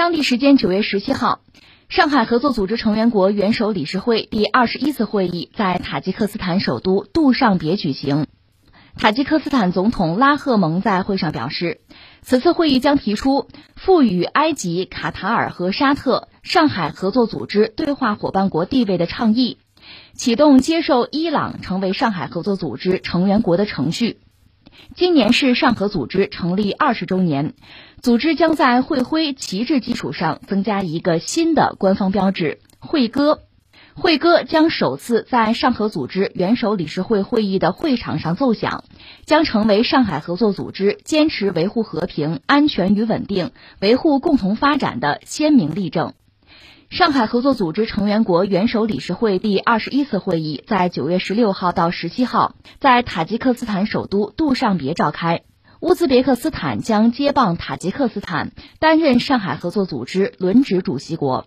当地时间九月十七号，上海合作组织成员国元首理事会第二十一次会议在塔吉克斯坦首都杜尚别举行。塔吉克斯坦总统拉赫蒙在会上表示，此次会议将提出赋予埃及、卡塔尔和沙特上海合作组织对话伙伴国地位的倡议，启动接受伊朗成为上海合作组织成员国的程序。今年是上合组织成立二十周年，组织将在会徽旗帜基础上增加一个新的官方标志——会歌。会歌将首次在上合组织元首理事会会议的会场上奏响，将成为上海合作组织坚持维护和平、安全与稳定、维护共同发展的鲜明例证。上海合作组织成员国元首理事会第二十一次会议在九月十六号到十七号在塔吉克斯坦首都杜尚别召开。乌兹别克斯坦将接棒塔吉克斯坦，担任上海合作组织轮值主席国。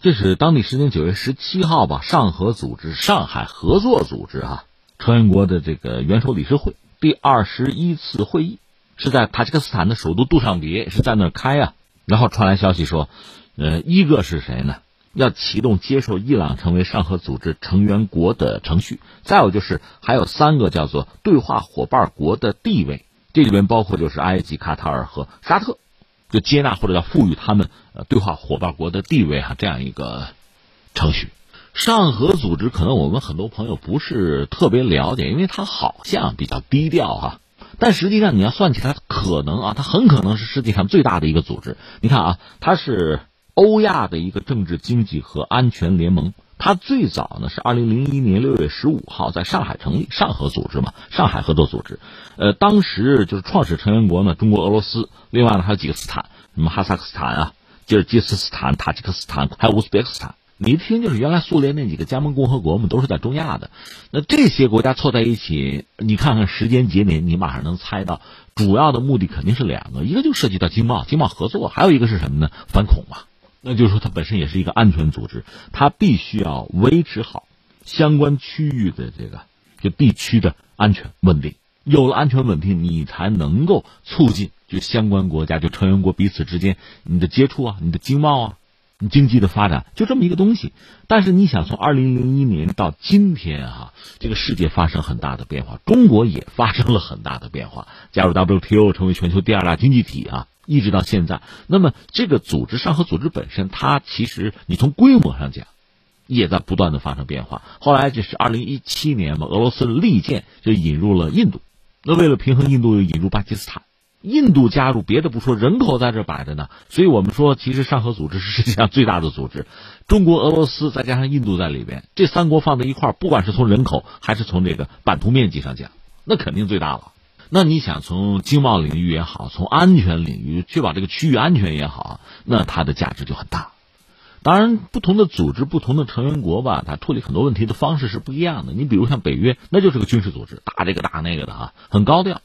这是当地时间九月十七号吧，上合组织上海合作组织啊成员国的这个元首理事会第二十一次会议是在塔吉克斯坦的首都杜尚别是在那儿开啊，然后传来消息说。呃，一个是谁呢？要启动接受伊朗成为上合组织成员国的程序。再有就是还有三个叫做对话伙伴国的地位，这里边包括就是埃及、卡塔尔和沙特，就接纳或者叫赋予他们呃对话伙伴国的地位哈，这样一个程序。上合组织可能我们很多朋友不是特别了解，因为它好像比较低调哈，但实际上你要算起来，可能啊，它很可能是世界上最大的一个组织。你看啊，它是。欧亚的一个政治、经济和安全联盟，它最早呢是二零零一年六月十五号在上海成立，上合组织嘛，上海合作组织。呃，当时就是创始成员国呢，中国、俄罗斯，另外呢还有几个斯坦，什么哈萨克斯坦啊、吉尔吉斯斯坦、塔吉克斯坦，还有乌兹别克斯坦。你一听就是原来苏联那几个加盟共和国嘛，都是在中亚的。那这些国家凑在一起，你看看时间节点，你马上能猜到，主要的目的肯定是两个，一个就涉及到经贸、经贸合作，还有一个是什么呢？反恐嘛。那就是说，它本身也是一个安全组织，它必须要维持好相关区域的这个就地区的安全稳定。有了安全稳定，你才能够促进就相关国家就成员国彼此之间你的接触啊，你的经贸啊，你经济的发展，就这么一个东西。但是你想，从二零零一年到今天啊，这个世界发生很大的变化，中国也发生了很大的变化，加入 WTO 成为全球第二大经济体啊。一直到现在，那么这个组织上合组织本身，它其实你从规模上讲，也在不断的发生变化。后来就是二零一七年嘛，俄罗斯利剑就引入了印度，那为了平衡印度，又引入巴基斯坦。印度加入，别的不说，人口在这摆着呢，所以我们说，其实上合组织是世界上最大的组织。中国、俄罗斯再加上印度在里边，这三国放在一块儿，不管是从人口还是从这个版图面积上讲，那肯定最大了。那你想从经贸领域也好，从安全领域确保这个区域安全也好，那它的价值就很大。当然，不同的组织、不同的成员国吧，它处理很多问题的方式是不一样的。你比如像北约，那就是个军事组织，打这个打那个的啊，很高调。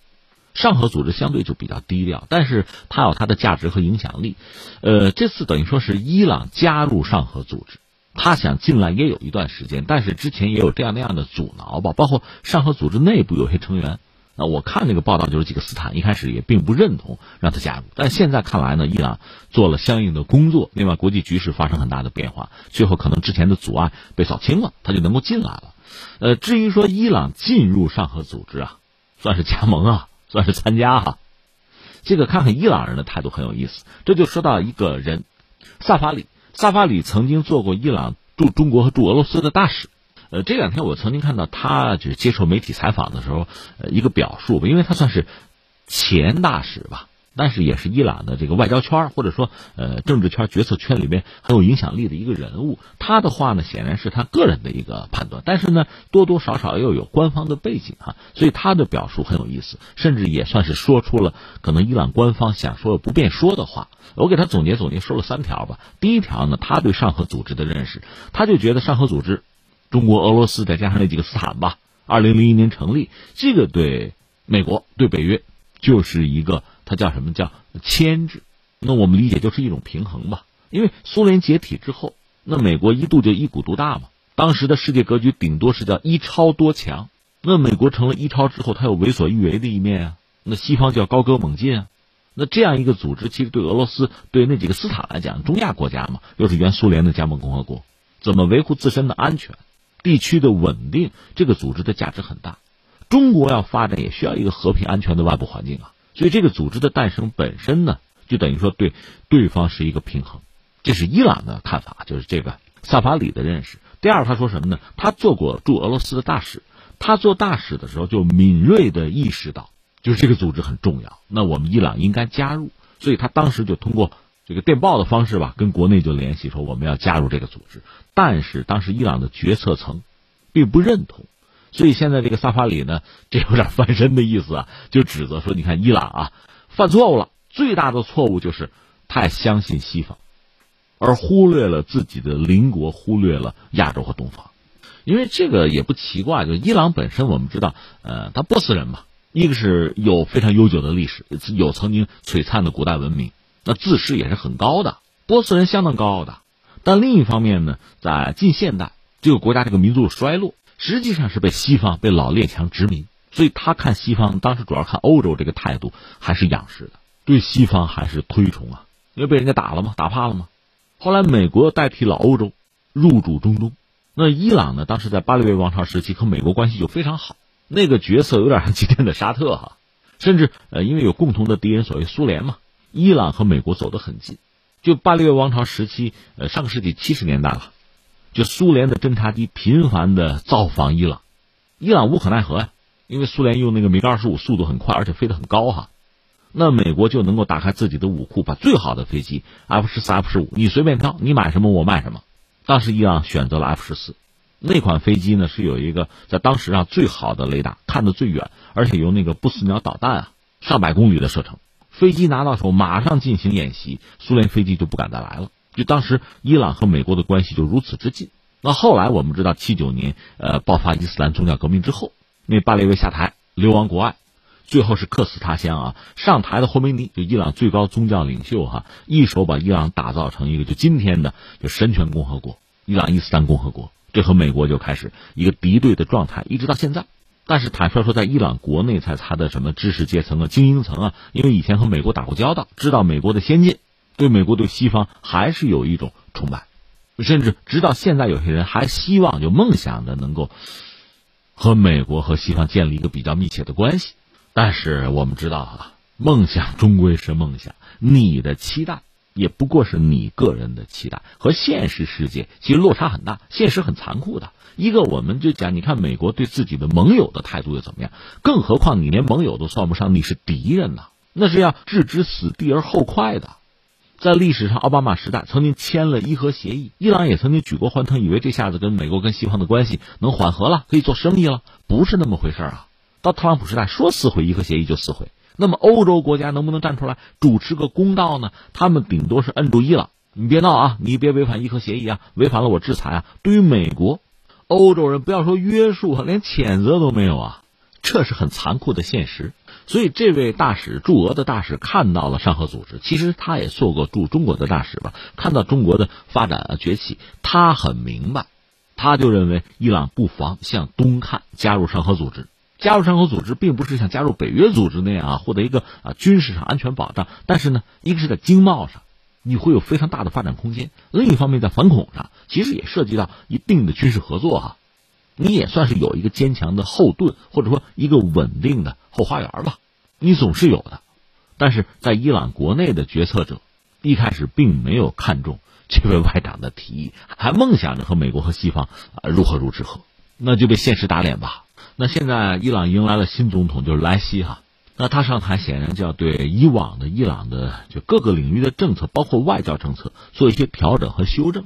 上合组织相对就比较低调，但是它有它的价值和影响力。呃，这次等于说是伊朗加入上合组织，他想进来也有一段时间，但是之前也有这样那样的阻挠吧，包括上合组织内部有些成员。那我看那个报道，就是几个斯坦一开始也并不认同让他加入，但现在看来呢，伊朗做了相应的工作，另外国际局势发生很大的变化，最后可能之前的阻碍被扫清了，他就能够进来了。呃，至于说伊朗进入上合组织啊，算是加盟啊，算是参加哈，这个看看伊朗人的态度很有意思。这就说到一个人，萨法里，萨法里曾经做过伊朗驻中国和驻俄罗斯的大使。呃，这两天我曾经看到他就是接受媒体采访的时候，呃，一个表述吧，因为他算是前大使吧，但是也是伊朗的这个外交圈或者说呃政治圈决策圈里面很有影响力的一个人物。他的话呢，显然是他个人的一个判断，但是呢，多多少少又有官方的背景哈，所以他的表述很有意思，甚至也算是说出了可能伊朗官方想说不便说的话。我给他总结总结，说了三条吧。第一条呢，他对上合组织的认识，他就觉得上合组织。中国、俄罗斯再加上那几个斯坦吧，二零零一年成立，这个对美国、对北约就是一个，它叫什么叫牵制？那我们理解就是一种平衡吧。因为苏联解体之后，那美国一度就一股独大嘛，当时的世界格局顶多是叫一超多强。那美国成了一超之后，它有为所欲为的一面啊。那西方叫高歌猛进啊。那这样一个组织，其实对俄罗斯、对那几个斯坦来讲，中亚国家嘛，又是原苏联的加盟共和国，怎么维护自身的安全、地区的稳定？这个组织的价值很大。中国要发展，也需要一个和平安全的外部环境啊。所以，这个组织的诞生本身呢，就等于说对对方是一个平衡。这是伊朗的看法，就是这个萨法里的认识。第二，他说什么呢？他做过驻俄罗斯的大使，他做大使的时候就敏锐的意识到，就是这个组织很重要，那我们伊朗应该加入。所以他当时就通过这个电报的方式吧，跟国内就联系说我们要加入这个组织。但是当时伊朗的决策层并不认同，所以现在这个萨法里呢，这有点翻身的意思啊，就指责说，你看伊朗啊，犯错误了，最大的错误就是太相信西方。而忽略了自己的邻国，忽略了亚洲和东方，因为这个也不奇怪。就伊朗本身，我们知道，呃，他波斯人嘛，一个是有非常悠久的历史，有曾经璀璨的古代文明，那自视也是很高的，波斯人相当高傲的。但另一方面呢，在近现代，这个国家这个民族的衰落，实际上是被西方、被老列强殖民，所以他看西方，当时主要看欧洲这个态度还是仰视的，对西方还是推崇啊，因为被人家打了嘛，打怕了嘛。后来，美国代替了欧洲入主中东。那伊朗呢？当时在巴列维王朝时期和美国关系就非常好，那个角色有点像今天的沙特哈。甚至呃，因为有共同的敌人，所谓苏联嘛，伊朗和美国走得很近。就巴列维王朝时期，呃，上个世纪七十年代了，就苏联的侦察机频繁的造访伊朗，伊朗无可奈何呀，因为苏联用那个米格二十五速度很快，而且飞得很高哈。那美国就能够打开自己的武库，把最好的飞机 F 十四、F 十五，你随便挑，你买什么我卖什么。当时伊朗选择了 F 十四，那款飞机呢是有一个在当时上最好的雷达，看得最远，而且有那个不死鸟导弹啊，上百公里的射程。飞机拿到手马上进行演习，苏联飞机就不敢再来了。就当时伊朗和美国的关系就如此之近。那后来我们知道，七九年呃爆发伊斯兰宗教革命之后，那巴列维下台，流亡国外。最后是客死他乡啊！上台的霍梅尼就伊朗最高宗教领袖哈，一手把伊朗打造成一个就今天的就神权共和国——伊朗伊斯兰共和国。这和美国就开始一个敌对的状态，一直到现在。但是坦率说，在伊朗国内，在他的什么知识阶层啊、精英层啊，因为以前和美国打过交道，知道美国的先进，对美国对西方还是有一种崇拜，甚至直到现在，有些人还希望就梦想着能够和美国和西方建立一个比较密切的关系。但是我们知道啊，梦想终归是梦想，你的期待也不过是你个人的期待，和现实世界其实落差很大。现实很残酷的，一个我们就讲，你看美国对自己的盟友的态度又怎么样？更何况你连盟友都算不上，你是敌人呢，那是要置之死地而后快的。在历史上，奥巴马时代曾经签了伊核协议，伊朗也曾经举国欢腾，以为这下子跟美国跟西方的关系能缓和了，可以做生意了，不是那么回事啊。到特朗普时代，说撕毁伊核协议就撕毁。那么欧洲国家能不能站出来主持个公道呢？他们顶多是摁住伊朗，你别闹啊，你别违反伊核协议啊，违反了我制裁啊。对于美国，欧洲人不要说约束，连谴责都没有啊，这是很残酷的现实。所以这位大使驻俄的大使看到了上合组织，其实他也做过驻中国的大使吧，看到中国的发展啊崛起，他很明白，他就认为伊朗不妨向东看，加入上合组织。加入上合组织，并不是像加入北约组织那样啊，获得一个啊军事上安全保障。但是呢，一个是在经贸上，你会有非常大的发展空间；另一方面，在反恐上，其实也涉及到一定的军事合作哈。你也算是有一个坚强的后盾，或者说一个稳定的后花园吧。你总是有的。但是在伊朗国内的决策者，一开始并没有看中这位外长的提议，还梦想着和美国和西方啊如何如何，那就被现实打脸吧。那现在伊朗迎来了新总统，就是莱西哈。那他上台显然就要对以往的伊朗的就各个领域的政策，包括外交政策做一些调整和修正。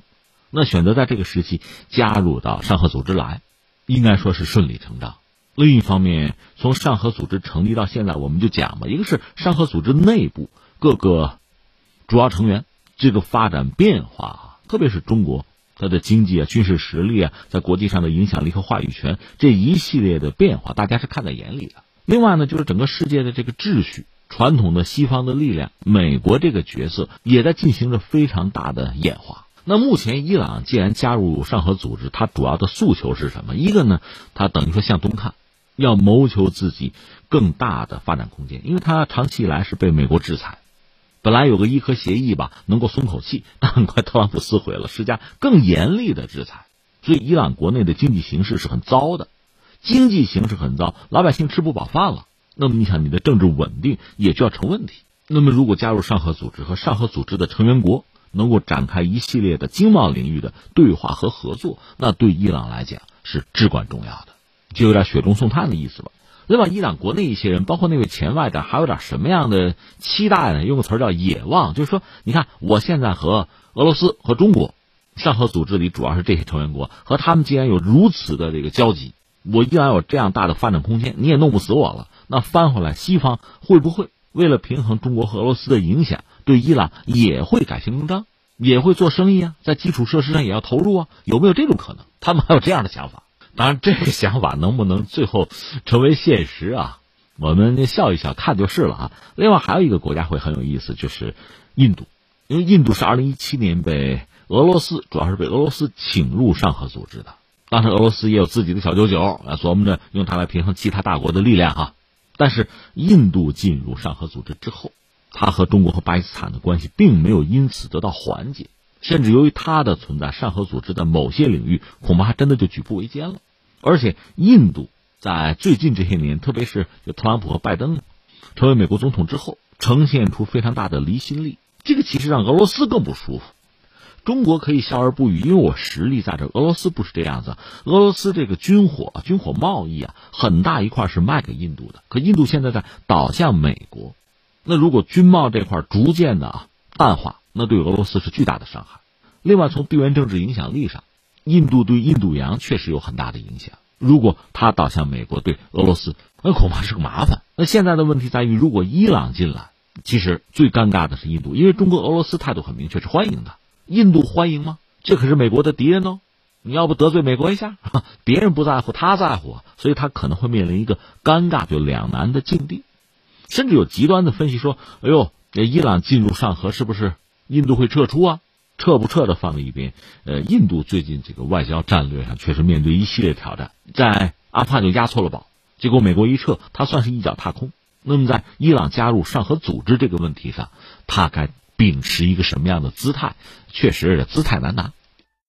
那选择在这个时期加入到上合组织来，应该说是顺理成章。另一方面，从上合组织成立到现在，我们就讲吧，一个是上合组织内部各个主要成员这个发展变化，特别是中国。它的经济啊、军事实力啊，在国际上的影响力和话语权这一系列的变化，大家是看在眼里的。另外呢，就是整个世界的这个秩序，传统的西方的力量，美国这个角色也在进行着非常大的演化。那目前伊朗既然加入上合组织，它主要的诉求是什么？一个呢，它等于说向东看，要谋求自己更大的发展空间，因为它长期以来是被美国制裁，本来有个伊核协议吧，能够松口气，但很快特朗普撕毁了，施加更严厉的制裁。所以伊朗国内的经济形势是很糟的，经济形势很糟，老百姓吃不饱饭了。那么你想，你的政治稳定也就要成问题。那么如果加入上合组织和上合组织的成员国能够展开一系列的经贸领域的对话和合作，那对伊朗来讲是至关重要的，就有点雪中送炭的意思吧。另外，伊朗国内一些人，包括那位前外长，还有点什么样的期待呢？用个词叫野望，就是说，你看，我现在和俄罗斯和中国，上合组织里主要是这些成员国，和他们既然有如此的这个交集，我依然有这样大的发展空间，你也弄不死我了。那翻回来，西方会不会为了平衡中国和俄罗斯的影响，对伊朗也会改弦更张，也会做生意啊？在基础设施上也要投入啊？有没有这种可能？他们还有这样的想法？当然，这个想法能不能最后成为现实啊？我们笑一笑，看就是了啊。另外还有一个国家会很有意思，就是印度，因为印度是二零一七年被俄罗斯，主要是被俄罗斯请入上合组织的。当时俄罗斯也有自己的小九九，啊，琢磨着用它来平衡其他大国的力量哈。但是印度进入上合组织之后，它和中国和巴基斯坦的关系并没有因此得到缓解。甚至由于它的存在，上合组织的某些领域恐怕还真的就举步维艰了。而且，印度在最近这些年，特别是就特朗普和拜登成为美国总统之后，呈现出非常大的离心力。这个其实让俄罗斯更不舒服。中国可以笑而不语，因为我实力在这。俄罗斯不是这样子。俄罗斯这个军火、军火贸易啊，很大一块是卖给印度的。可印度现在在倒向美国，那如果军贸这块逐渐的啊淡化。那对俄罗斯是巨大的伤害。另外，从地缘政治影响力上，印度对印度洋确实有很大的影响。如果它倒向美国，对俄罗斯那恐怕是个麻烦。那现在的问题在于，如果伊朗进来，其实最尴尬的是印度，因为中国、俄罗斯态度很明确，是欢迎的。印度欢迎吗？这可是美国的敌人哦！你要不得罪美国一下，别人不在乎，他在乎，所以他可能会面临一个尴尬就两难的境地。甚至有极端的分析说：“哎呦，这伊朗进入上合是不是？”印度会撤出啊？撤不撤的放在一边。呃，印度最近这个外交战略上确实面对一系列挑战，在阿富汗就押错了宝，结果美国一撤，他算是一脚踏空。那么在伊朗加入上合组织这个问题上，他该秉持一个什么样的姿态？确实，姿态难拿。